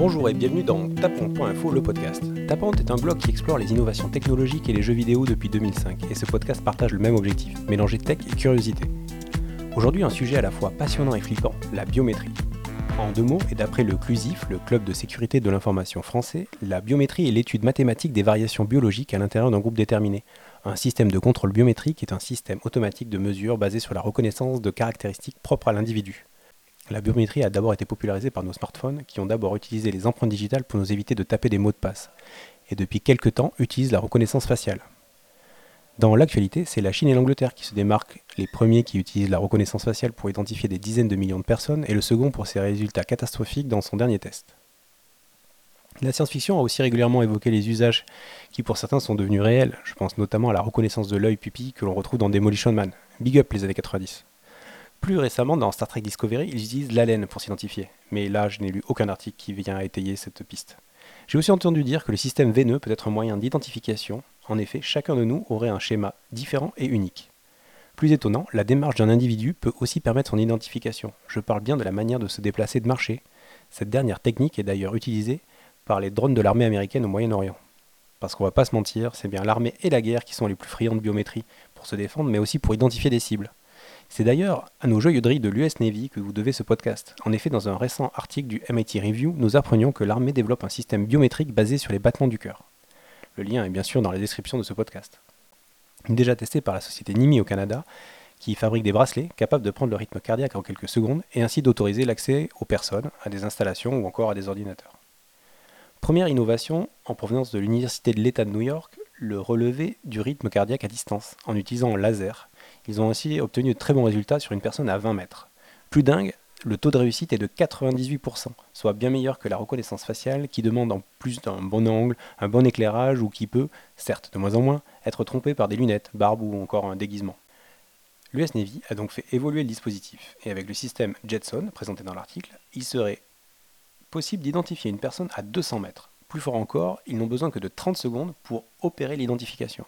Bonjour et bienvenue dans Tapante.info, le podcast. Tapante est un blog qui explore les innovations technologiques et les jeux vidéo depuis 2005, et ce podcast partage le même objectif, mélanger tech et curiosité. Aujourd'hui, un sujet à la fois passionnant et flippant, la biométrie. En deux mots, et d'après le CLUSIF, le Club de sécurité de l'information français, la biométrie est l'étude mathématique des variations biologiques à l'intérieur d'un groupe déterminé. Un système de contrôle biométrique est un système automatique de mesure basé sur la reconnaissance de caractéristiques propres à l'individu. La biométrie a d'abord été popularisée par nos smartphones qui ont d'abord utilisé les empreintes digitales pour nous éviter de taper des mots de passe, et depuis quelques temps utilisent la reconnaissance faciale. Dans l'actualité, c'est la Chine et l'Angleterre qui se démarquent, les premiers qui utilisent la reconnaissance faciale pour identifier des dizaines de millions de personnes et le second pour ses résultats catastrophiques dans son dernier test. La science-fiction a aussi régulièrement évoqué les usages qui pour certains sont devenus réels, je pense notamment à la reconnaissance de l'œil pupille que l'on retrouve dans Demolition Man. Big up les années 90. Plus récemment, dans Star Trek Discovery, ils utilisent l'haleine pour s'identifier. Mais là, je n'ai lu aucun article qui vient étayer cette piste. J'ai aussi entendu dire que le système veineux peut être un moyen d'identification. En effet, chacun de nous aurait un schéma différent et unique. Plus étonnant, la démarche d'un individu peut aussi permettre son identification. Je parle bien de la manière de se déplacer de marcher. Cette dernière technique est d'ailleurs utilisée par les drones de l'armée américaine au Moyen-Orient. Parce qu'on va pas se mentir, c'est bien l'armée et la guerre qui sont les plus friands de biométrie pour se défendre, mais aussi pour identifier des cibles. C'est d'ailleurs à nos joyeuderies de l'US Navy que vous devez ce podcast. En effet, dans un récent article du MIT Review, nous apprenions que l'armée développe un système biométrique basé sur les battements du cœur. Le lien est bien sûr dans la description de ce podcast. Déjà testé par la société Nimi au Canada, qui fabrique des bracelets capables de prendre le rythme cardiaque en quelques secondes et ainsi d'autoriser l'accès aux personnes, à des installations ou encore à des ordinateurs. Première innovation en provenance de l'Université de l'État de New York, le relevé du rythme cardiaque à distance en utilisant un laser ils ont aussi obtenu de très bons résultats sur une personne à 20 mètres. Plus dingue, le taux de réussite est de 98%, soit bien meilleur que la reconnaissance faciale qui demande en plus d'un bon angle, un bon éclairage ou qui peut, certes de moins en moins, être trompé par des lunettes, barbe ou encore un déguisement. L'US Navy a donc fait évoluer le dispositif, et avec le système Jetson présenté dans l'article, il serait possible d'identifier une personne à 200 mètres. Plus fort encore, ils n'ont besoin que de 30 secondes pour opérer l'identification.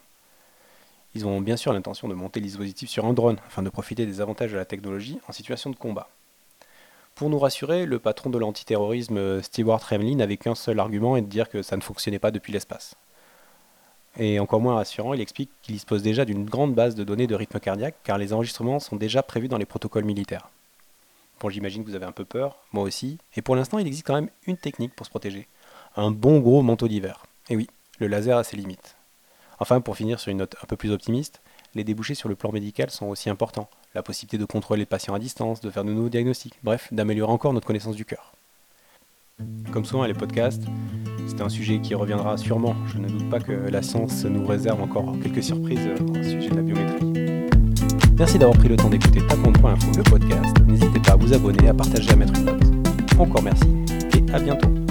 Ils ont bien sûr l'intention de monter le dispositif sur un drone afin de profiter des avantages de la technologie en situation de combat. Pour nous rassurer, le patron de l'antiterrorisme Stewart Remlin n'avait qu'un seul argument et de dire que ça ne fonctionnait pas depuis l'espace. Et encore moins rassurant, il explique qu'il dispose déjà d'une grande base de données de rythme cardiaque car les enregistrements sont déjà prévus dans les protocoles militaires. Bon, j'imagine que vous avez un peu peur, moi aussi, et pour l'instant il existe quand même une technique pour se protéger. Un bon gros manteau d'hiver. Et oui, le laser a ses limites. Enfin, pour finir sur une note un peu plus optimiste, les débouchés sur le plan médical sont aussi importants. La possibilité de contrôler les patients à distance, de faire de nouveaux diagnostics, bref, d'améliorer encore notre connaissance du cœur. Comme souvent les podcasts, c'est un sujet qui reviendra sûrement. Je ne doute pas que la science nous réserve encore quelques surprises au sujet de la biométrie. Merci d'avoir pris le temps d'écouter Taponde.info, le podcast. N'hésitez pas à vous abonner, à partager, à mettre une note. Encore merci et à bientôt.